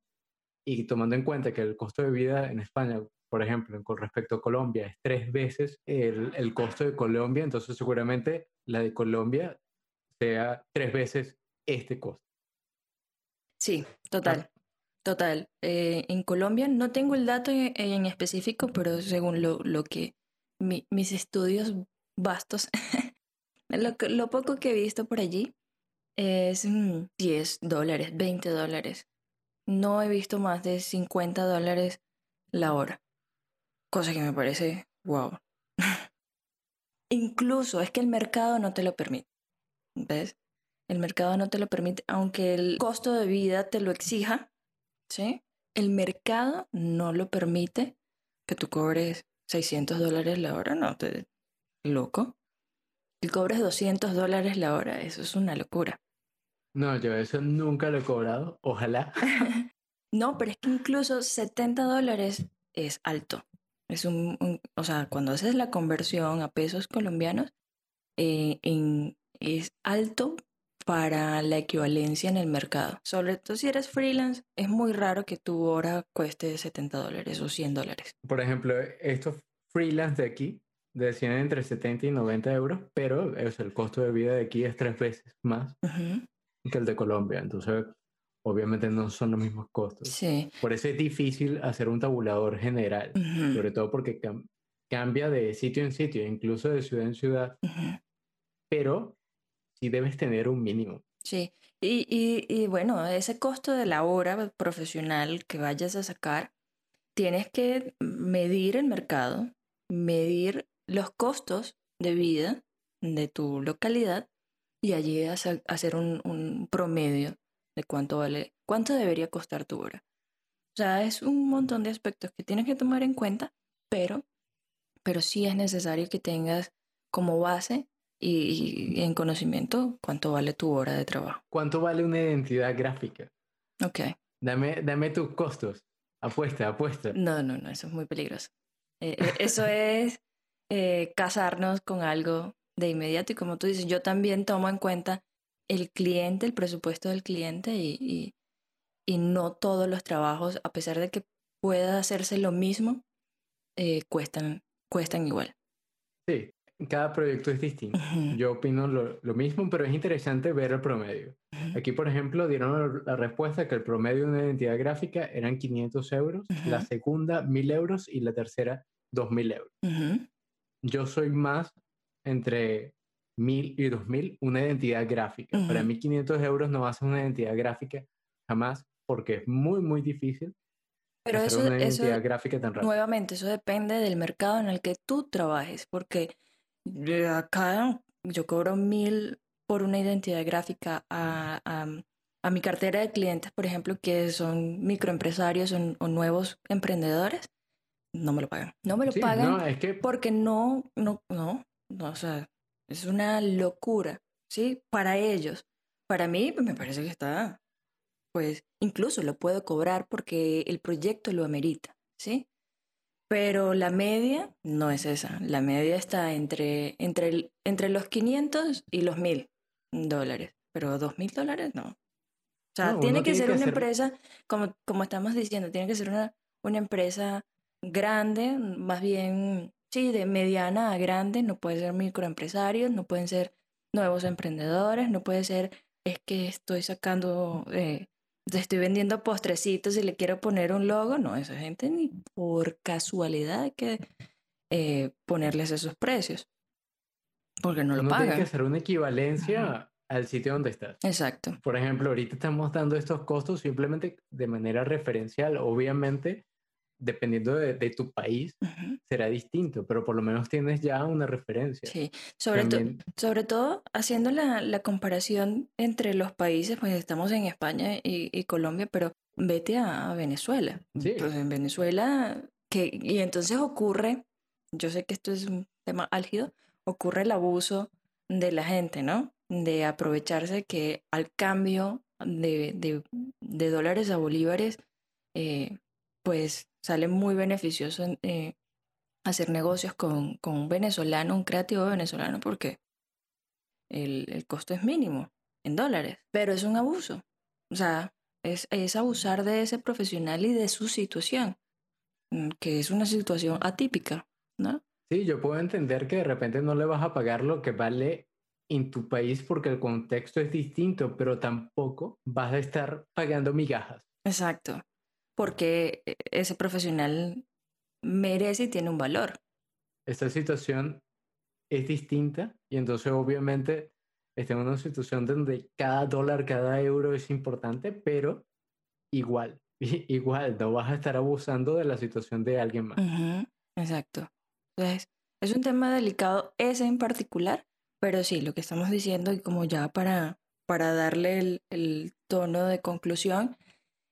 Y tomando en cuenta que el costo de vida en España, por ejemplo, con respecto a Colombia, es tres veces el, el costo de Colombia, entonces seguramente la de Colombia sea tres veces este costo. Sí, total. Total. Eh, en Colombia no tengo el dato en, en específico, pero según lo, lo que mi- mis estudios vastos, [LAUGHS] lo, lo poco que he visto por allí es mm, 10 dólares, 20 dólares. No he visto más de 50 dólares la hora. Cosa que me parece wow. [LAUGHS] Incluso es que el mercado no te lo permite. ¿Ves? El mercado no te lo permite, aunque el costo de vida te lo exija, ¿sí? El mercado no lo permite que tú cobres 600 dólares la hora, no, te loco. Que cobres 200 dólares la hora, eso es una locura. No, yo eso nunca lo he cobrado. Ojalá. [LAUGHS] No, pero es que incluso 70 dólares es alto. Es un, un- o sea, cuando haces la conversión a pesos colombianos, eh, en- es alto para la equivalencia en el mercado. Sobre todo si eres freelance, es muy raro que tu hora cueste 70 dólares o 100 dólares. Por ejemplo, estos freelance de aquí decían entre 70 y 90 euros, pero sea, el costo de vida de aquí es tres veces más que el de Colombia. Entonces, obviamente no son los mismos costos. Sí. Por eso es difícil hacer un tabulador general, sobre todo porque cam- cambia de sitio en sitio, incluso de ciudad en ciudad, pero sí debes tener un mínimo. Sí, y, y, y bueno, ese costo de la hora profesional que vayas a sacar, tienes que medir el mercado, medir los costos de vida de tu localidad y allí hacer, hacer un, un promedio de cuánto vale, cuánto debería costar tu hora. O sea, es un montón de aspectos que tienes que tomar en cuenta, pero, pero sí es necesario que tengas como base y, y en conocimiento cuánto vale tu hora de trabajo. ¿Cuánto vale una identidad gráfica? Ok. Dame, dame tus costos. Apuesta, apuesta. No, no, no, eso es muy peligroso. Eh, eh, eso [LAUGHS] es eh, casarnos con algo de inmediato y como tú dices, yo también tomo en cuenta el cliente, el presupuesto del cliente y, y, y no todos los trabajos, a pesar de que pueda hacerse lo mismo, eh, cuestan, cuestan igual. Sí, cada proyecto es distinto. Ujú, Yo opino lo, lo mismo, pero es interesante ver el promedio. ujú, Aquí, por ejemplo, dieron la respuesta que el promedio de una identidad gráfica eran 500 euros, la Ujú. segunda 1000 euros y la tercera 2000 euros. Yo soy más entre 1000 y 2000 una identidad gráfica. Para mí 500 euros no va a ser una identidad gráfica jamás porque es muy, muy difícil Pero hacer eso, una eso, identidad gráfica tan rápida. Nuevamente, eso depende del mercado en el que tú trabajes, porque acá yo cobro mil por una identidad gráfica a, a, a mi cartera de clientes, por ejemplo, que son microempresarios o, o nuevos emprendedores, no me lo pagan. No me lo Sí, pagan no, es que porque no, no, no, No, o sea, es una locura, ¿sí? Para ellos. Para mí, pues me parece que está, pues incluso lo puedo cobrar porque el proyecto lo amerita, ¿sí? Pero la media no es esa. La media está entre, entre, el- entre los 500 y los 1000 dólares. Pero 2000 dólares no. O sea, No, tiene que tiene ser que una hacer- empresa, como, como estamos diciendo, tiene que ser una, una empresa grande, más bien, sí, de mediana a grande. No puede ser microempresarios, no pueden ser nuevos emprendedores, no puede ser, es que estoy sacando, eh, estoy vendiendo postrecitos y le quiero poner un logo. No, esa gente ni por casualidad hay que eh, ponerles esos precios. Porque no lo Uno tiene que pagan. hacer una equivalencia al sitio donde estás. Exacto. Por ejemplo, ahorita estamos dando estos costos simplemente de manera referencial. Obviamente, dependiendo de, de tu país, será distinto, pero por lo menos tienes ya una referencia. Sí, sobre, to- sobre todo haciendo la, la comparación entre los países, pues estamos en España y, y Colombia, pero vete a, a Venezuela. Sí. Pues en Venezuela, que, y entonces ocurre, yo sé que esto es un tema álgido, ocurre el abuso de la gente, ¿no? De aprovecharse que al cambio de, de- de dólares a bolívares, eh, pues sale muy beneficioso en- eh, hacer negocios con, con un venezolano, un creativo venezolano, porque el, el costo es mínimo en dólares, pero es un abuso. O sea, es, es abusar de ese profesional y de su situación, mm, que es una situación atípica, ¿no? Sí, yo puedo entender que de repente no le vas a pagar lo que vale en tu país porque el contexto es distinto, pero tampoco vas a estar pagando migajas. Exacto, porque e- ese profesional merece y tiene un valor. Esta situación es distinta y entonces obviamente está en una situación donde cada dólar, cada euro es importante, pero igual, [LAUGHS] igual, no vas a estar abusando de la situación de alguien más. Ujú, Exacto. Entonces, es un tema delicado ese en particular, pero sí, lo que estamos diciendo y como ya para, para darle el, el tono de conclusión,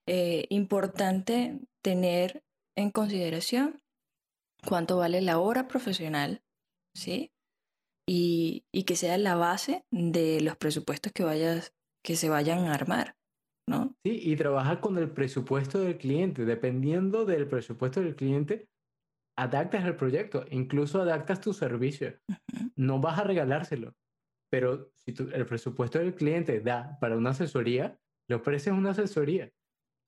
eh, importante tener en consideración cuánto vale la hora profesional, ¿sí? Y, y que sea la base de los presupuestos que vayas, que se vayan a armar, ¿no? Sí, y trabaja con el presupuesto del cliente. Dependiendo del presupuesto del cliente, adaptas el proyecto, incluso adaptas tu servicio. No vas a regalárselo, pero si tu- el presupuesto del cliente da para una asesoría, le ofreces una asesoría.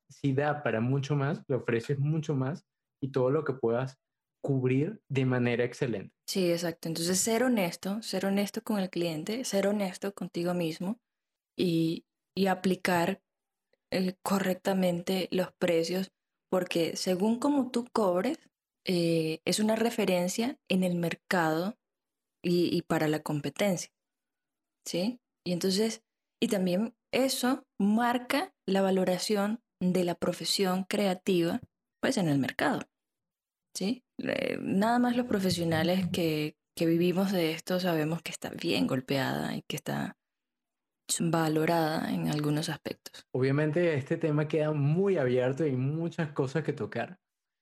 Si da para mucho más, le ofreces mucho más y todo lo que puedas cubrir de manera excelente. Sí, exacto. Entonces, ser honesto, ser honesto con el cliente, ser honesto contigo mismo y, y aplicar eh, correctamente los precios, porque según como tú cobres, eh, es una referencia en el mercado y, y para la competencia. ¿Sí? Y entonces, y también eso marca la valoración de la profesión creativa, pues en el mercado. ¿sí? Eh, Nada más los profesionales que, que vivimos de esto sabemos que está bien golpeada y que está valorada en algunos aspectos. Obviamente este tema queda muy abierto y muchas cosas que tocar.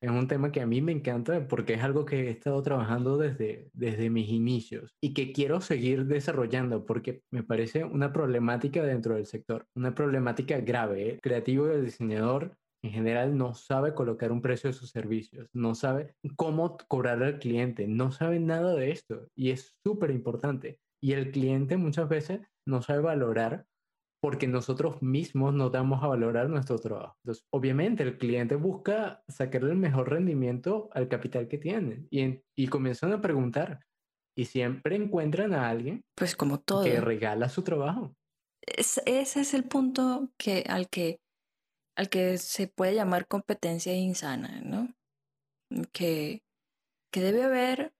Es un tema que a mí me encanta porque es algo que he estado trabajando desde, desde mis inicios y que quiero seguir desarrollando porque me parece una problemática dentro del sector, una problemática grave. ¿eh? El creativo y el diseñador en general no sabe colocar un precio de sus servicios, no sabe cómo cobrar al cliente, no sabe nada de esto y es súper importante. Y el cliente muchas veces no sabe valorar porque nosotros mismos no damos a valorar nuestro trabajo. Entonces, obviamente el cliente busca sacarle el mejor rendimiento al capital que tiene y, en- y comienzan a preguntar y siempre encuentran a alguien Pues como todo. que regala su trabajo. Es- ese es el punto que, al, que, al que se puede llamar competencia insana, ¿no? Que, que debe haber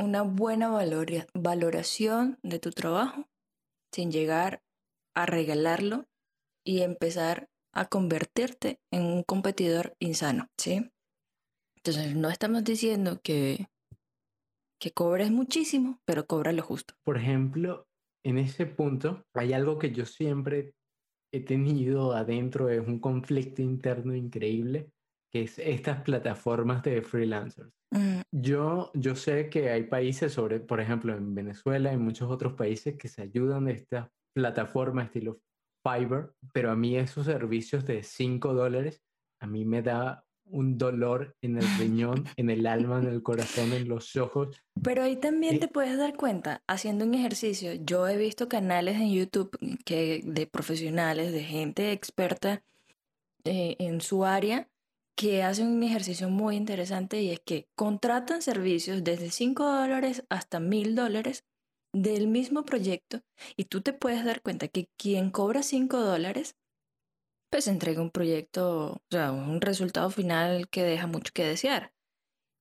una buena valoria- valoración de tu trabajo sin llegar a regalarlo y empezar a convertirte en un competidor insano, ¿sí? Entonces, no estamos diciendo que, que cobres muchísimo, pero cobra lo justo. Por ejemplo, en ese punto hay algo que yo siempre he tenido adentro, es un conflicto interno increíble, que es estas plataformas de freelancers. Yo, yo sé que hay países, sobre, por ejemplo, en Venezuela y muchos otros países que se ayudan de estas plataformas estilo Fiverr, pero a mí esos servicios de 5 dólares, a mí me da un dolor en el riñón, [LAUGHS] en el alma, en el corazón, en los ojos. Pero ahí también te puedes dar cuenta, haciendo un ejercicio, yo he visto canales en YouTube que, de profesionales, de gente experta eh, en su área, que hacen un ejercicio muy interesante y es que contratan servicios desde 5 dólares hasta 1000 dólares del mismo proyecto y tú te puedes dar cuenta que quien cobra 5 dólares pues entrega un proyecto, o sea, un resultado final que deja mucho que desear.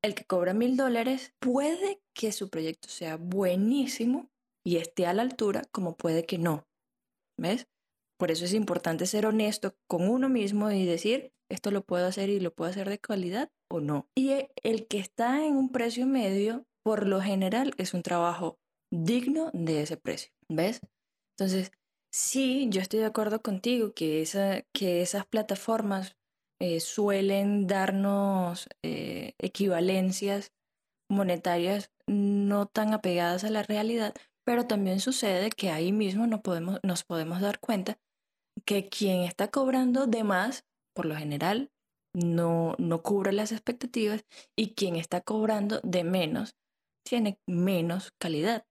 El que cobra mil dólares puede que su proyecto sea buenísimo y esté a la altura, como puede que no. ¿Ves? Por eso es importante ser honesto con uno mismo y decir, esto lo puedo hacer y lo puedo hacer de calidad o no. Y el que está en un precio medio, por lo general, es un trabajo digno de ese precio. ¿Ves? Entonces, Sí, yo estoy de acuerdo contigo que, que esas plataformas eh, suelen darnos eh, equivalencias monetarias no tan apegadas a la realidad, pero también sucede que ahí mismo no podemos, nos podemos dar cuenta que quien está cobrando de más, por lo general, no, no cubre las expectativas y quien está cobrando de menos tiene menos calidad.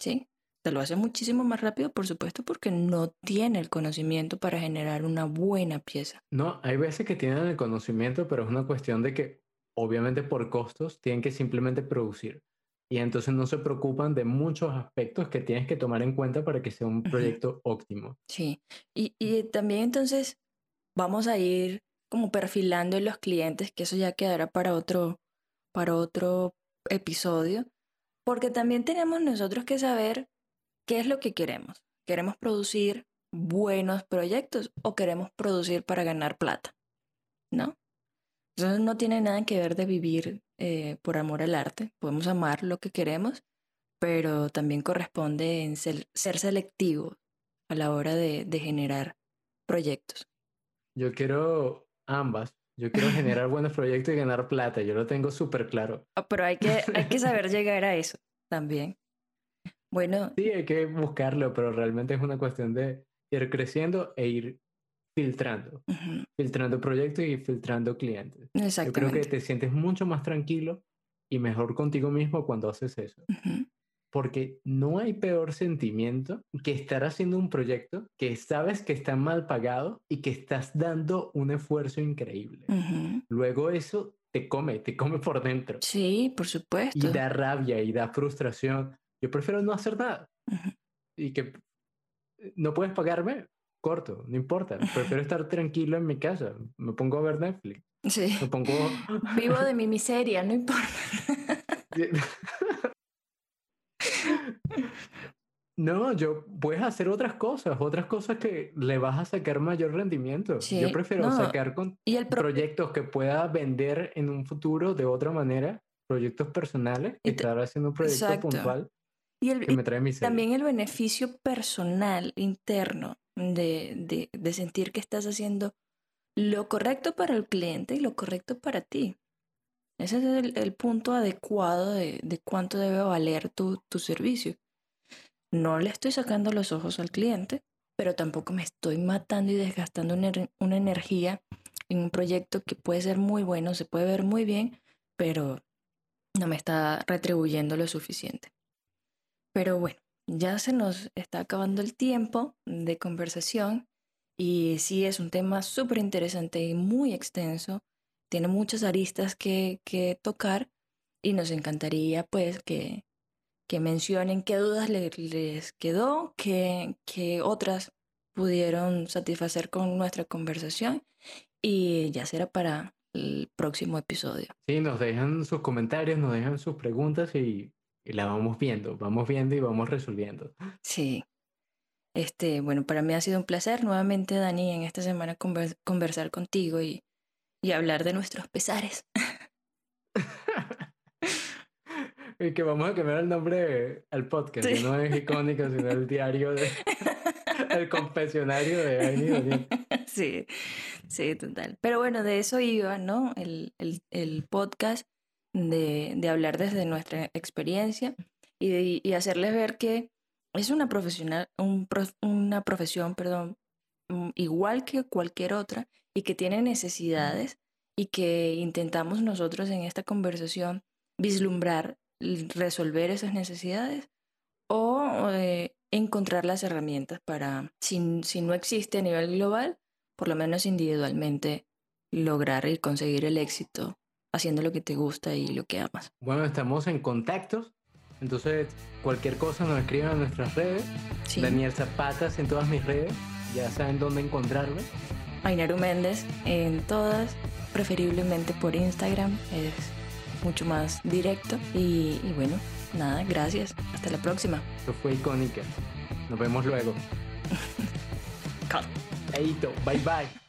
¿Sí? lo hace muchísimo más rápido, por supuesto, porque no tiene el conocimiento para generar una buena pieza. No, hay veces que tienen el conocimiento, pero es una cuestión de que, obviamente, por costos, tienen que simplemente producir. Y entonces no se preocupan de muchos aspectos que tienes que tomar en cuenta para que sea un proyecto óptimo. Sí, y, y también entonces vamos a ir como perfilando en los clientes, que eso ya quedará para otro, para otro episodio, porque también tenemos nosotros que saber ¿Qué es lo que queremos? ¿Queremos producir buenos proyectos o queremos producir para ganar plata? ¿No? Eso no tiene nada que ver de vivir eh, por amor al arte. Podemos amar lo que queremos, pero también corresponde en ser, selectivo a la hora de, generar proyectos. Yo quiero ambas. Yo quiero generar buenos proyectos y ganar plata. Yo lo tengo súper claro. Ah, pero hay que, hay que saber llegar a eso también. Bueno. Sí, hay que buscarlo, pero realmente es una cuestión de ir creciendo e ir filtrando. Filtrando proyectos y filtrando clientes. Yo creo que te sientes mucho más tranquilo y mejor contigo mismo cuando haces eso. Porque no hay peor sentimiento que estar haciendo un proyecto que sabes que está mal pagado y que estás dando un esfuerzo increíble. Luego eso te come, te come por dentro. Sí, por supuesto. Y da rabia y da frustración. Yo prefiero no hacer nada. Y que eh, no puedes pagarme, corto, no importa. [LAUGHS] Prefiero estar tranquilo en mi casa. Me pongo a ver Netflix. Sí. Me pongo... [LAUGHS] Vivo de mi miseria, no importa. [LAUGHS] No, yo puedes hacer otras cosas, otras cosas que le vas a sacar mayor rendimiento. yo prefiero sacar con ¿Y el proyectos que pueda vender en un futuro de otra manera, proyectos personales, y estar haciendo un proyecto puntual. Y, el, también el beneficio personal interno de, de, sentir que estás haciendo lo correcto para el cliente y lo correcto para ti. Ese es el, punto adecuado de, de, cuánto debe valer tu, servicio. No le estoy sacando los ojos al cliente, pero tampoco me estoy matando y desgastando una, una energía en un proyecto que puede ser muy bueno, se puede ver muy bien, pero no me está retribuyendo lo suficiente. Pero bueno, ya se nos está acabando el tiempo de conversación y sí es un tema súper interesante y muy extenso. Tiene muchas aristas que, que tocar y nos encantaría pues que, que mencionen qué dudas les, quedó, qué, qué otras pudieron satisfacer con nuestra conversación y ya será para el próximo episodio. Sí, nos dejan sus comentarios, nos dejan sus preguntas y y la vamos viendo, vamos viendo y vamos resolviendo. Sí. Este, bueno, para mí ha sido un placer nuevamente, Dani, en esta semana conversar contigo y, y hablar de nuestros pesares. [LAUGHS] y que vamos a cambiar el nombre al podcast, que no es icónico, sino el diario de, [LAUGHS] el confesionario de Dani. [LAUGHS] sí, sí, total. Pero bueno, de eso iba, ¿no? El, el, el podcast de, de, hablar desde nuestra experiencia y, y, hacerles ver que es una, profesional, un, una profesión, perdón, mm, igual que cualquier otra y que tiene necesidades y que intentamos nosotros en esta conversación vislumbrar, resolver esas necesidades o eh, encontrar las herramientas para, si, si no existe a nivel global, por lo menos individualmente lograr y conseguir el éxito haciendo lo que te gusta y lo que amas. Bueno, estamos en contactos, entonces cualquier cosa nos escriben en nuestras redes. Daniel Zapatas en todas mis redes, ya saben dónde encontrarme. Ainaru Méndez en todas, preferiblemente por Instagram, es mucho más directo y, y bueno, nada, gracias, hasta la próxima. Esto fue icónica, nos vemos luego. [LAUGHS] Cut. Eito, bye bye.